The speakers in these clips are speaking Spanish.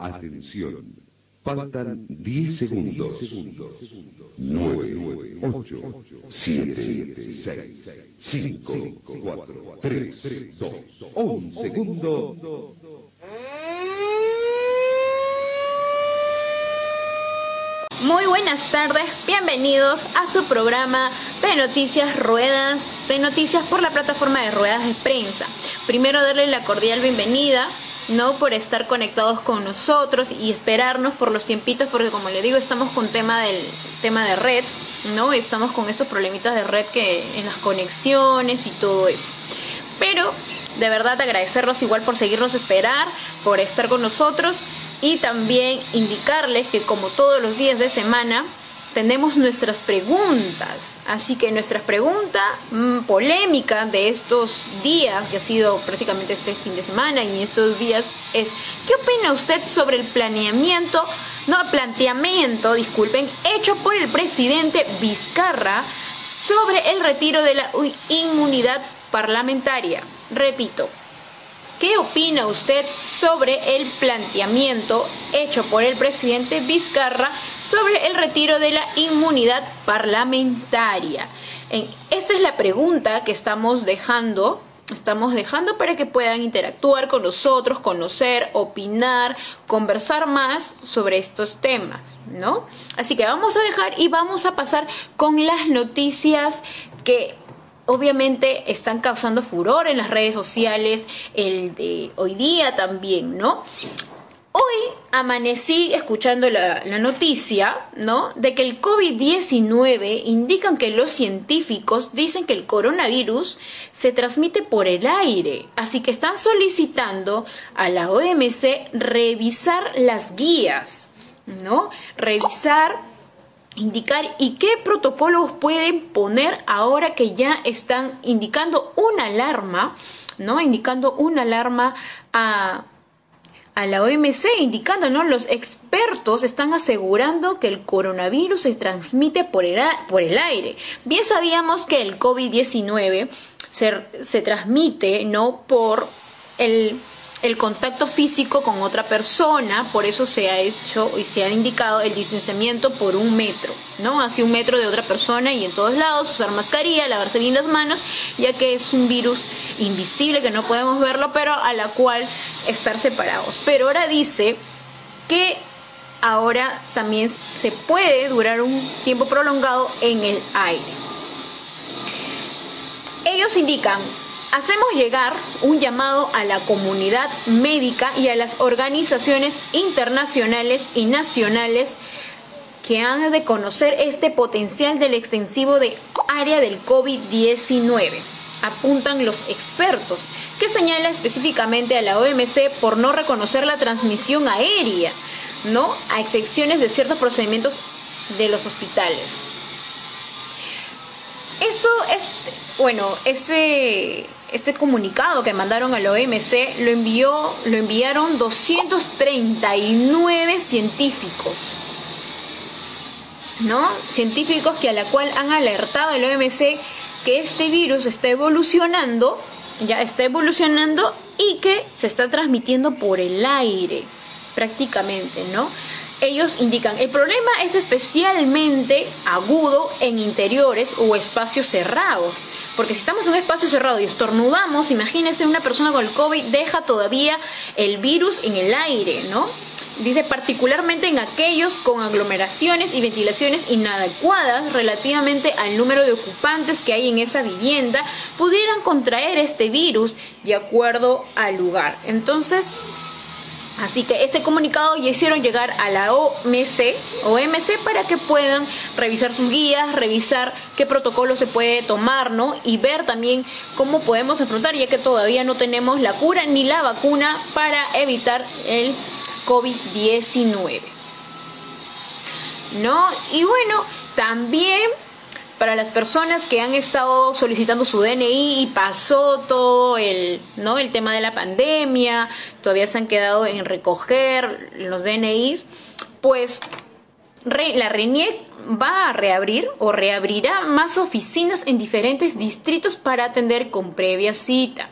Atención. Faltan 10 segundos. 9, 8, 7, 6, 5, 4, 3, 2, 1 segundo. Muy buenas tardes, bienvenidos a su programa de noticias ruedas, de noticias por la plataforma de ruedas de prensa. Primero darle la cordial bienvenida ¿no? Por estar conectados con nosotros y esperarnos por los tiempitos, porque como le digo, estamos con tema del tema de red, ¿no? Estamos con estos problemitas de red que en las conexiones y todo eso. Pero de verdad agradecerlos igual por seguirnos esperar, por estar con nosotros y también indicarles que como todos los días de semana tenemos nuestras preguntas. Así que nuestra pregunta mm, polémica de estos días, que ha sido prácticamente este fin de semana y estos días, es ¿qué opina usted sobre el planeamiento, no, planteamiento, disculpen, hecho por el presidente Vizcarra sobre el retiro de la inmunidad parlamentaria? Repito, ¿Qué opina usted sobre el planteamiento hecho por el presidente Vizcarra sobre el retiro de la inmunidad parlamentaria? esta es la pregunta que estamos dejando estamos dejando para que puedan interactuar con nosotros, conocer, opinar, conversar más sobre estos temas, ¿no? Así que vamos a dejar y vamos a pasar con las noticias que obviamente están causando furor en las redes sociales, el de hoy día también, ¿no? Hoy amanecí escuchando la, noticia, ¿no? De que el COVID-19 indican que los científicos dicen que el coronavirus se transmite por el aire, así que están solicitando a la OMC revisar las guías, ¿no? Revisar indicar y qué protocolos pueden poner ahora que ya están indicando una alarma, ¿no? Indicando una alarma a, a la OMC, indicando, ¿no? Los expertos están asegurando que el coronavirus se transmite por el, por el aire. Bien sabíamos que el COVID-19 se, se transmite, ¿no? Por el el contacto físico con otra persona, por eso se ha hecho y se ha indicado el distanciamiento por un metro, ¿no? Hacia un metro de otra persona y en todos lados, usar mascarilla, lavarse bien las manos, ya que es un virus invisible que no podemos verlo, pero a la cual estar separados. Pero ahora dice que ahora también se puede durar un tiempo prolongado en el aire. Ellos indican hacemos llegar un llamado a la comunidad médica y a las organizaciones internacionales y nacionales que han de conocer este potencial del extensivo de área del COVID-19, apuntan los expertos, que señala específicamente a la OMC por no reconocer la transmisión aérea, ¿no? A excepciones de ciertos procedimientos de los hospitales. Esto es, bueno, este este comunicado que mandaron a la OMC lo envió, lo enviaron 239 científicos. ¿No? Científicos que a la cual han alertado a la OMC que este virus está evolucionando, ya está evolucionando y que se está transmitiendo por el aire, prácticamente, ¿no? Ellos indican, el problema es especialmente agudo en interiores o espacios cerrados porque si estamos en un espacio cerrado y estornudamos, imagínense una persona con el COVID deja todavía el virus en el aire, ¿no? Dice particularmente en aquellos con aglomeraciones y ventilaciones inadecuadas relativamente al número de ocupantes que hay en esa vivienda, pudieran contraer este virus de acuerdo al lugar. Entonces, Así que ese comunicado ya hicieron llegar a la OMC, OMC para que puedan revisar sus guías, revisar qué protocolo se puede tomar, ¿no? Y ver también cómo podemos afrontar, ya que todavía no tenemos la cura ni la vacuna para evitar el COVID-19. ¿No? Y bueno, también para las personas que han estado solicitando su DNI y pasó todo el, ¿no? el tema de la pandemia, todavía se han quedado en recoger los DNIs, pues la RENIEC va a reabrir o reabrirá más oficinas en diferentes distritos para atender con previa cita.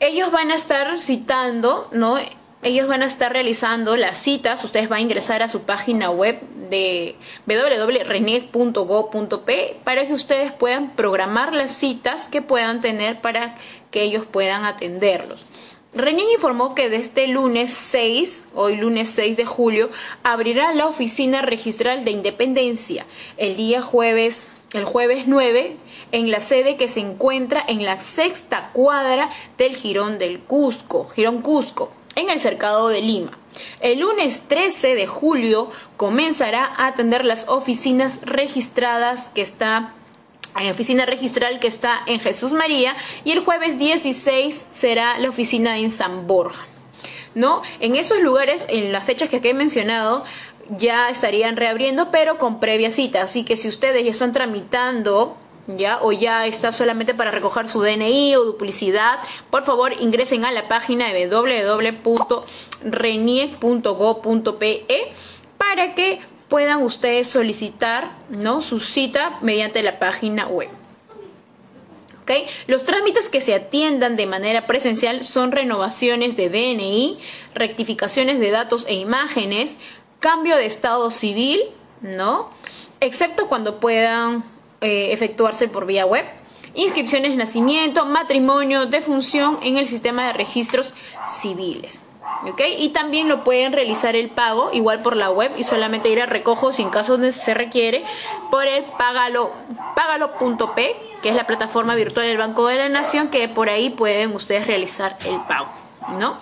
Ellos van a estar citando, ¿no? Ellos van a estar realizando las citas. Ustedes van a ingresar a su página web de www.reneg.go.p para que ustedes puedan programar las citas que puedan tener para que ellos puedan atenderlos. Reneg informó que desde este lunes 6, hoy lunes 6 de julio, abrirá la oficina registral de Independencia el día jueves, el jueves 9, en la sede que se encuentra en la sexta cuadra del Girón del Cusco, Girón Cusco en el cercado de Lima. El lunes 13 de julio comenzará a atender las oficinas registradas que está en eh, oficina registral que está en Jesús María y el jueves 16 será la oficina en San Borja. ¿No? En esos lugares, en las fechas que aquí he mencionado, ya estarían reabriendo, pero con previa cita. Así que si ustedes ya están tramitando O ya está solamente para recoger su DNI o duplicidad, por favor ingresen a la página de www.reniec.go.pe para que puedan ustedes solicitar, ¿no? Su cita mediante la página web. ¿Okay? Los trámites que se atiendan de manera presencial son renovaciones de DNI, rectificaciones de datos e imágenes, cambio de estado civil, ¿no? Excepto cuando puedan eh, efectuarse por vía web. Inscripciones de nacimiento, matrimonio, defunción en el sistema de registros civiles. Y también lo pueden realizar el pago igual por la web y solamente ir a recojo si en caso se requiere por el pagalo pagalo.p que es la plataforma virtual del Banco de la Nación que por ahí pueden ustedes realizar el pago, ¿no?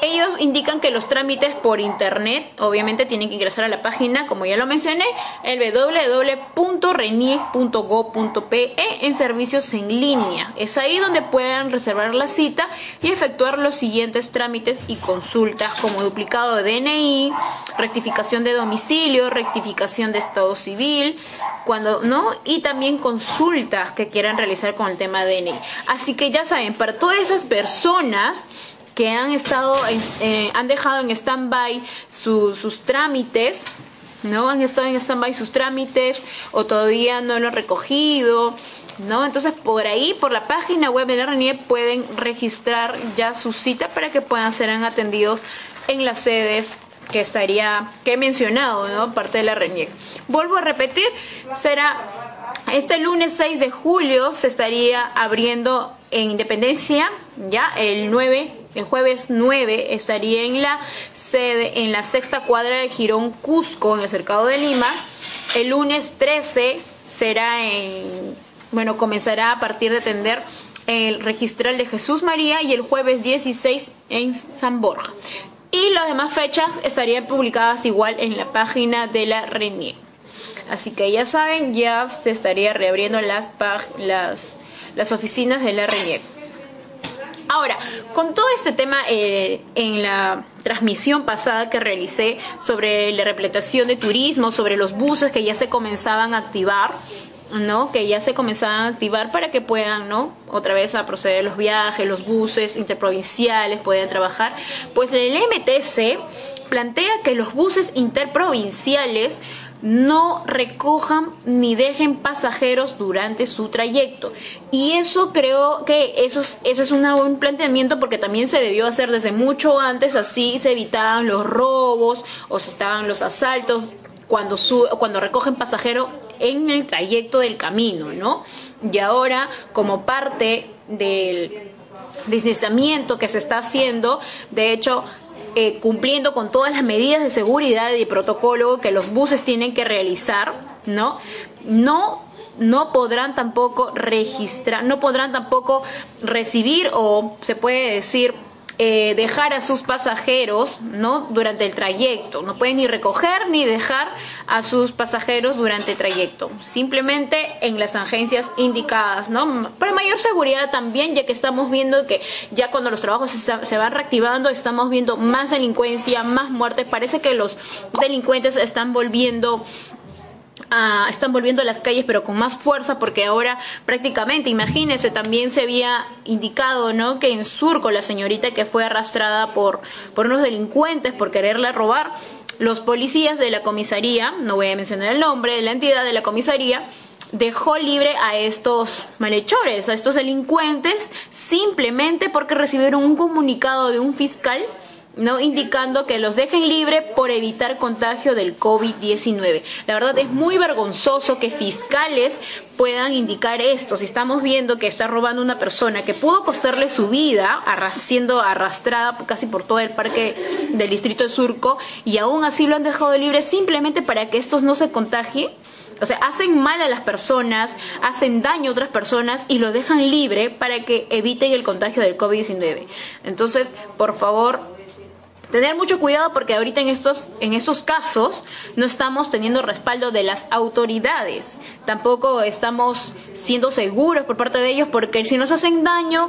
Ellos indican que los trámites por internet, obviamente tienen que ingresar a la página, como ya lo mencioné, el www.reniec.go.pe en servicios en línea. Es ahí donde pueden reservar la cita y efectuar los siguientes trámites y consultas como duplicado de DNI, rectificación de domicilio, rectificación de estado civil, cuando no y también consultas que quieran realizar con el tema de DNI. Así que ya saben, para todas esas personas que han estado, eh, han dejado en stand-by sus trámites, ¿no? Han estado en stand-by sus trámites o todavía no lo han recogido, ¿no? Entonces por ahí, por la página web de la RENIE pueden registrar ya su cita para que puedan ser atendidos en las sedes que estaría, que he mencionado, ¿no? Parte de la RENIE. Vuelvo a repetir, será este lunes 6 de julio se estaría abriendo en Independencia, ya el 9 el jueves 9 estaría en la sede, en la sexta cuadra del Girón Cusco, en el cercado de Lima. El lunes 13 será en, bueno, comenzará a partir de tender el registral de Jesús María y el jueves 16 en San Borja. Y las demás fechas estarían publicadas igual en la página de la RENIE. Así que ya saben, ya se estaría reabriendo las, las, las oficinas de la RENIE. Ahora, con todo este tema eh, en la transmisión pasada que realicé sobre la repletación de turismo, sobre los buses que ya se comenzaban a activar, ¿no? Que ya se comenzaban a activar para que puedan, ¿no? Otra vez a proceder los viajes, los buses interprovinciales puedan trabajar. Pues el MTC plantea que los buses interprovinciales no recojan ni dejen pasajeros durante su trayecto. Y eso creo que eso es, eso es un buen planteamiento porque también se debió hacer desde mucho antes, así se evitaban los robos o se estaban los asaltos cuando, cuando recogen pasajeros en el trayecto del camino, ¿no? Y ahora, como parte del distanciamiento que se está haciendo, de hecho, eh, cumpliendo con todas las medidas de seguridad y protocolo que los buses tienen que realizar, ¿no? No no podrán tampoco registrar, no podrán tampoco recibir o se puede decir eh, dejar a sus pasajeros ¿no? durante el trayecto. No pueden ni recoger ni dejar a sus pasajeros durante el trayecto. Simplemente en las agencias indicadas. ¿no? Para mayor seguridad también, ya que estamos viendo que ya cuando los trabajos se, van reactivando, estamos viendo más delincuencia, más muertes. Parece que los delincuentes están volviendo están volviendo a las calles pero con más fuerza porque ahora prácticamente, imagínense, también se había indicado, ¿no? Que en Surco la señorita que fue arrastrada por, por unos delincuentes por quererla robar, los policías de la comisaría, no voy a mencionar el nombre, de la entidad de la comisaría, dejó libre a estos malhechores, a estos delincuentes, simplemente porque recibieron un comunicado de un fiscal ¿no? indicando que los dejen libre por evitar contagio del COVID-19. La verdad es muy vergonzoso que fiscales puedan indicar esto. Si estamos viendo que está robando una persona que pudo costarle su vida, siendo arrastrada casi por todo el parque del distrito de Surco, y aún así lo han dejado libre simplemente para que estos no se contagien. O sea, hacen mal a las personas, hacen daño a otras personas y lo dejan libre para que eviten el contagio del COVID-19. Entonces, por favor, Tener mucho cuidado porque ahorita en estos, en estos casos no estamos teniendo respaldo de las autoridades. Tampoco estamos siendo seguros por parte de ellos porque si nos hacen daño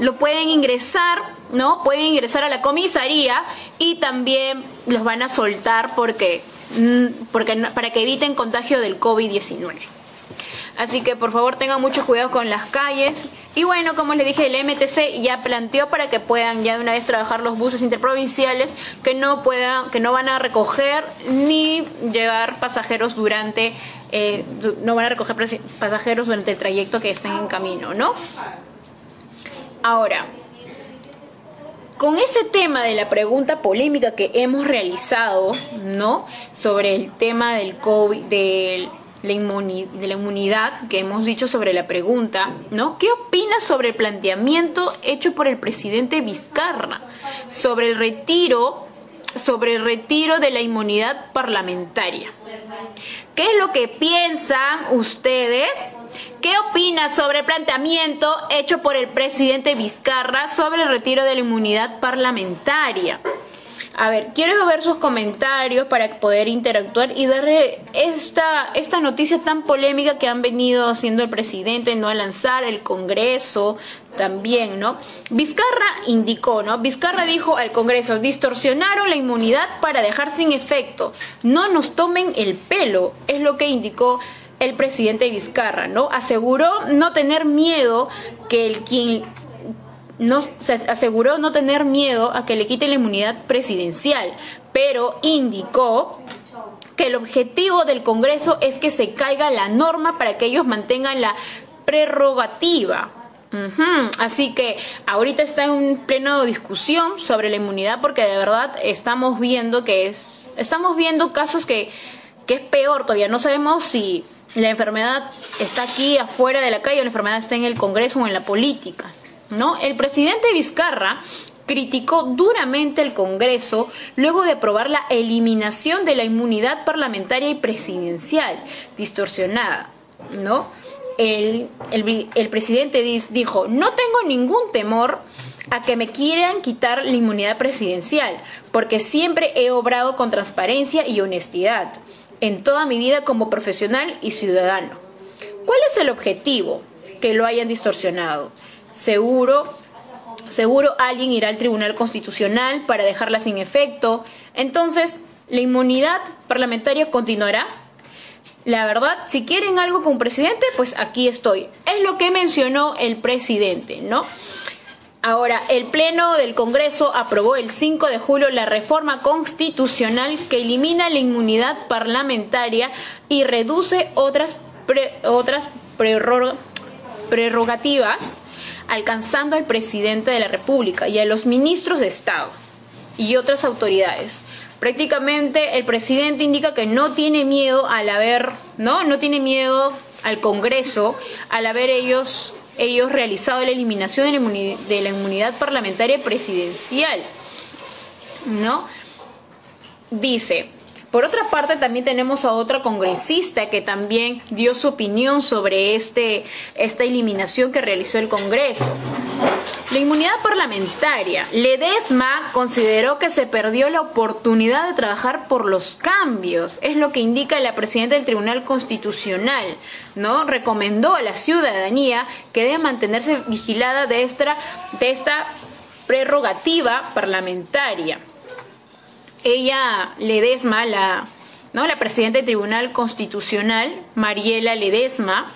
lo pueden ingresar, ¿no? Pueden ingresar a la comisaría y también los van a soltar porque, mm, porque para que eviten contagio del COVID-19. Así que por favor tengan mucho cuidado con las calles. Y bueno, como les dije, el MTC ya planteó para que puedan ya de una vez trabajar los buses interprovinciales que no puedan, que no van a recoger ni llevar pasajeros durante, eh, no van a recoger pasajeros durante el trayecto que estén en camino, ¿no? Ahora, con ese tema de la pregunta polémica que hemos realizado, ¿no? Sobre el tema del COVID, del de la inmunidad que hemos dicho sobre la pregunta, ¿no? ¿Qué opinas sobre el planteamiento hecho por el presidente Vizcarra sobre el retiro sobre el retiro de la inmunidad parlamentaria? ¿Qué es lo que piensan ustedes? ¿Qué opinas sobre el planteamiento hecho por el presidente Vizcarra sobre el retiro de la inmunidad parlamentaria? A ver, quiero ver sus comentarios para poder interactuar y darle esta, esta noticia tan polémica que han venido haciendo el presidente, ¿no? A lanzar el Congreso también, ¿no? Vizcarra indicó, ¿no? Vizcarra dijo al Congreso, distorsionaron la inmunidad para dejar sin efecto. No nos tomen el pelo, es lo que indicó el presidente Vizcarra, ¿no? Aseguró no tener miedo que el quien no, se aseguró no tener miedo a que le quiten la inmunidad presidencial, pero indicó que el objetivo del Congreso es que se caiga la norma para que ellos mantengan la prerrogativa. Así que ahorita está en pleno discusión sobre la inmunidad porque de verdad estamos viendo que es, estamos viendo casos que, que es peor todavía. No sabemos si la enfermedad está aquí afuera de la calle o la enfermedad está en el Congreso o en la política. El presidente Vizcarra criticó duramente el Congreso luego de aprobar la eliminación de la inmunidad parlamentaria y presidencial distorsionada, ¿no? El, presidente dijo, no tengo ningún temor a que me quieran quitar la inmunidad presidencial, porque siempre he obrado con transparencia y honestidad en toda mi vida como profesional y ciudadano. ¿Cuál es el objetivo? Que lo hayan distorsionado seguro, seguro alguien irá al Tribunal Constitucional para dejarla sin efecto. Entonces, la inmunidad parlamentaria continuará. La verdad, si quieren algo con presidente, pues aquí estoy. Es lo que mencionó el presidente, ¿no? Ahora, el Pleno del Congreso aprobó el 5 de julio la reforma constitucional que elimina la inmunidad parlamentaria y reduce otras, otras prerrogativas alcanzando al presidente de la República y a los ministros de Estado y otras autoridades. Prácticamente el presidente indica que no tiene miedo al haber, ¿no? No tiene miedo al Congreso al haber ellos ellos realizado la eliminación de la, inmunidad, de la inmunidad parlamentaria presidencial. ¿No? Dice, por otra parte, también tenemos a otra congresista que también dio su opinión sobre este, esta eliminación que realizó el Congreso. La inmunidad parlamentaria. Ledesma consideró que se perdió la oportunidad de trabajar por los cambios. Es lo que indica la presidenta del Tribunal Constitucional. ¿no? Recomendó a la ciudadanía que debe mantenerse vigilada de esta, de esta prerrogativa parlamentaria ella Ledesma, la, ¿no? la presidenta del Tribunal Constitucional, Mariela Ledesma,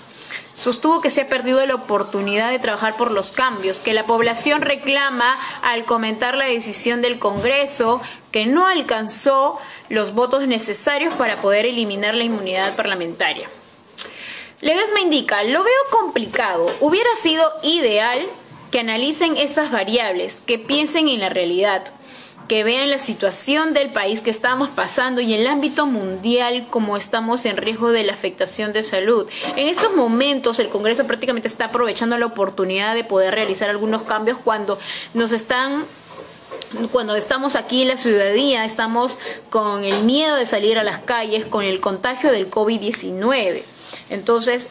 sostuvo que se ha perdido la oportunidad de trabajar por los cambios, que la población reclama al comentar la decisión del Congreso que no alcanzó los votos necesarios para poder eliminar la inmunidad parlamentaria. Ledesma indica, lo veo complicado, hubiera sido ideal que analicen estas variables, que piensen en la realidad que vean la situación del país que estamos pasando y el ámbito mundial como estamos en riesgo de la afectación de salud. En estos momentos el Congreso prácticamente está aprovechando la oportunidad de poder realizar algunos cambios cuando nos están cuando estamos aquí en la ciudadanía, estamos con el miedo de salir a las calles, con el contagio del COVID-19. Entonces,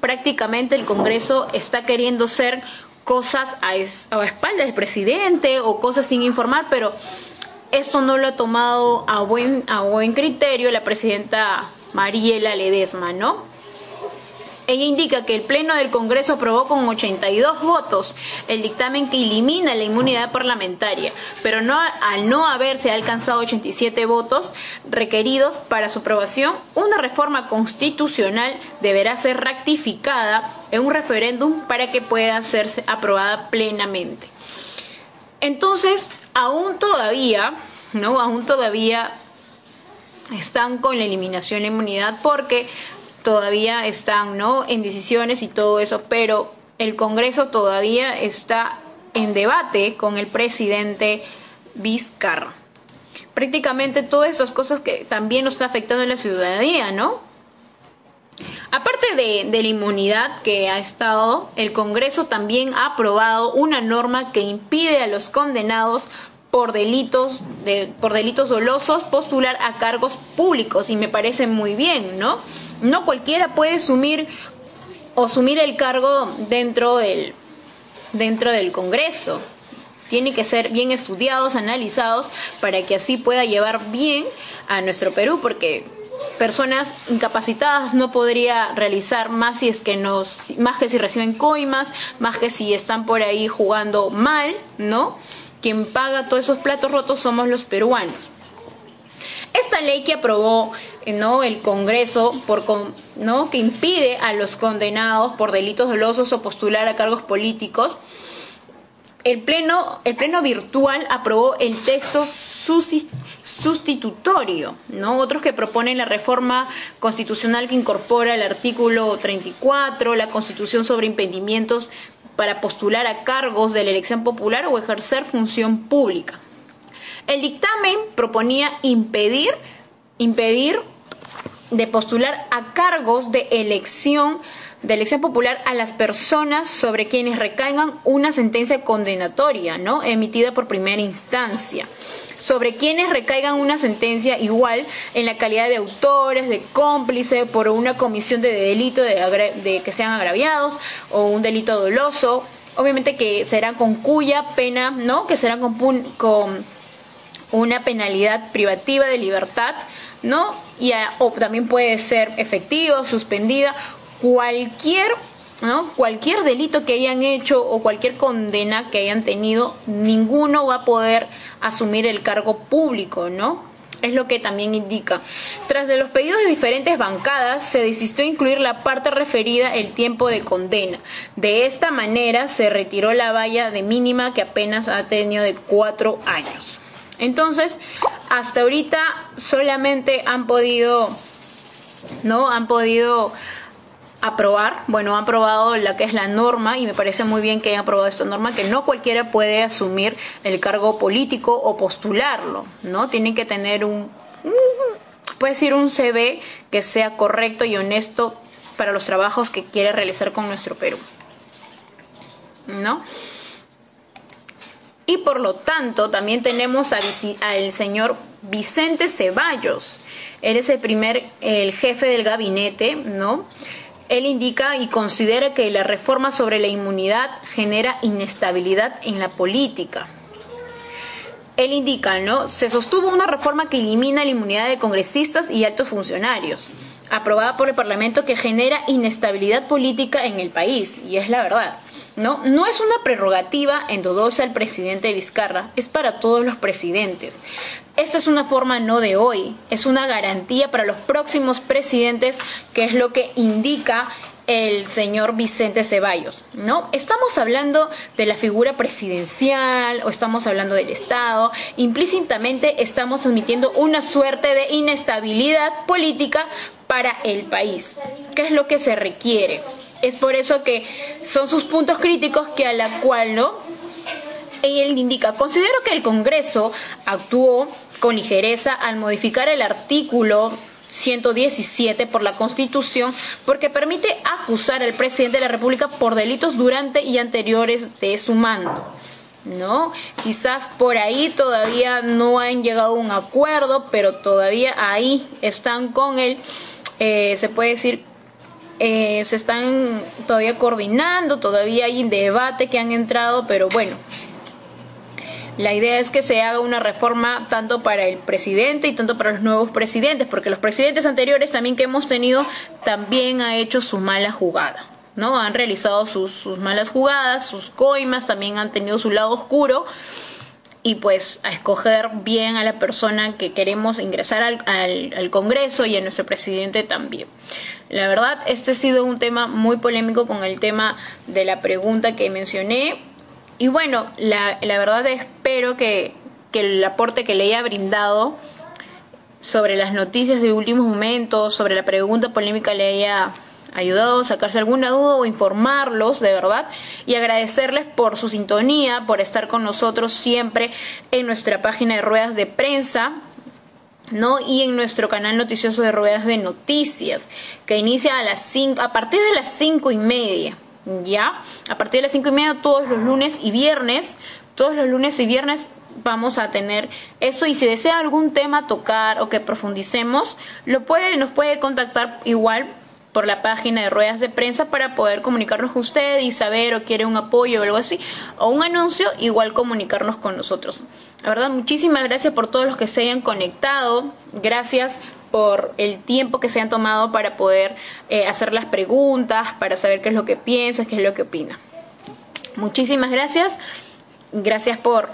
prácticamente el Congreso está queriendo ser cosas a, espaldas del presidente o cosas sin informar, pero esto no lo ha tomado a buen, a buen criterio la presidenta Mariela Ledesma, ¿no? Ella indica que el Pleno del Congreso aprobó con 82 votos el dictamen que elimina la inmunidad parlamentaria, pero no, al no haberse alcanzado 87 votos requeridos para su aprobación, una reforma constitucional deberá ser ratificada en un referéndum para que pueda hacerse aprobada plenamente. Entonces, aún todavía, ¿no? Aún todavía están con la eliminación de la inmunidad porque todavía están ¿no? en decisiones y todo eso, pero el Congreso todavía está en debate con el presidente Vizcarra. Prácticamente todas esas cosas que también nos está afectando en la ciudadanía, ¿no? Aparte de, la inmunidad que ha estado, el Congreso también ha aprobado una norma que impide a los condenados por delitos de, por delitos dolosos postular a cargos públicos y me parece muy bien, ¿no? no cualquiera puede asumir o asumir el cargo dentro del, dentro del Congreso. Tiene que ser bien estudiados, analizados, para que así pueda llevar bien a nuestro Perú, porque personas incapacitadas no podría realizar más si es que nos, más que si reciben coimas, más que si están por ahí jugando mal, ¿no? Quien paga todos esos platos rotos somos los peruanos. Esta ley que aprobó ¿no? el Congreso por, ¿no? que impide a los condenados por delitos dolosos o postular a cargos políticos. El pleno, virtual aprobó el texto sustitutorio, ¿no? Otros que proponen la reforma constitucional que incorpora el artículo 34, la constitución sobre impedimentos para postular a cargos de la elección popular o ejercer función pública. El dictamen proponía impedir impedir de postular a cargos de elección de elección popular a las personas sobre quienes recaigan una sentencia condenatoria, ¿no? emitida por primera instancia sobre quienes recaigan una sentencia igual en la calidad de autores, de cómplices por una comisión de delito de, que sean agraviados o un delito doloso, obviamente que será con cuya pena, ¿no? Que será con, con una penalidad privativa de libertad ¿no? Y o también puede ser efectiva, suspendida, cualquier, ¿no? Cualquier delito que hayan hecho o cualquier condena que hayan tenido, ninguno va a poder asumir el cargo público, ¿no? Es lo que también indica. Tras de los pedidos de diferentes bancadas, se desistió incluir la parte referida el tiempo de condena. De esta manera se retiró la valla de mínima que apenas ha tenido de cuatro años. Entonces, hasta ahorita solamente han podido, ¿no? Han podido aprobar, bueno, han aprobado la que es la norma y me parece muy bien que hayan aprobado esta norma, que no cualquiera puede asumir el cargo político o postularlo, ¿no? Tienen que tener un, puede decir un CV que sea correcto y honesto para los trabajos que quiere realizar con nuestro Perú, ¿no? y por lo tanto también tenemos al señor Vicente Ceballos. Él es el primer, el jefe del gabinete, ¿no? Él indica y considera que la reforma sobre la inmunidad genera inestabilidad en la política. Él indica, ¿no? Se sostuvo una reforma que elimina la inmunidad de congresistas y altos funcionarios, aprobada por el Parlamento que genera inestabilidad política en el país, y es la verdad. ¿No? No es una prerrogativa endodosa al presidente Vizcarra, es para todos los presidentes. Esta es una forma no de hoy, es una garantía para los próximos presidentes, que es lo que indica el señor Vicente Ceballos, ¿no? Estamos hablando de la figura presidencial o estamos hablando del Estado, implícitamente estamos admitiendo una suerte de inestabilidad política para el país, que es lo que se requiere. Es por eso que son sus puntos críticos que a la cual, ¿no? él indica, considero que el Congreso actuó con ligereza al modificar el artículo 117 por la Constitución porque permite acusar al presidente de la República por delitos durante y anteriores de su mando. ¿No? Quizás por ahí todavía no han llegado a un acuerdo, pero todavía ahí están con él, eh, se puede decir, eh, se están todavía coordinando, todavía hay debate que han entrado, pero bueno, la idea es que se haga una reforma tanto para el presidente y tanto para los nuevos presidentes, porque los presidentes anteriores también que hemos tenido también ha hecho su mala jugada. ¿no? Han realizado sus, malas jugadas, sus coimas, también han tenido su lado oscuro y pues a escoger bien a la persona que queremos ingresar al, Congreso y a nuestro presidente también. La verdad, este ha sido un tema muy polémico con el tema de la pregunta que mencioné. Y bueno, la, la verdad espero que, que el aporte que le haya brindado sobre las noticias de últimos momentos, sobre la pregunta polémica le haya ayudado a sacarse alguna duda o informarlos de verdad y agradecerles por su sintonía, por estar con nosotros siempre en nuestra página de ruedas de prensa. ¿No? Y en nuestro canal noticioso de ruedas de noticias, que inicia a las cinco, a partir de las cinco y media. ¿ya? A partir de las cinco y media todos los lunes y viernes, todos los lunes y viernes vamos a tener eso y si desea algún tema tocar o que profundicemos, lo puede, nos puede contactar igual por la página de ruedas de prensa para poder comunicarnos con usted y saber o quiere un apoyo o algo así, o un anuncio, igual comunicarnos con nosotros. La verdad, muchísimas gracias por todos los que se hayan conectado. Gracias por el tiempo que se han tomado para poder eh, hacer las preguntas, para saber qué es lo que piensas, qué es lo que opina. Muchísimas gracias. Gracias por,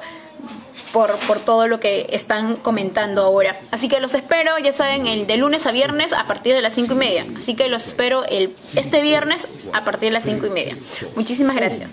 por, por, todo lo que están comentando ahora. Así que los espero, ya saben, el de lunes a viernes a partir de las cinco y media. Así que los espero el, este viernes a partir de las cinco y media. Muchísimas gracias.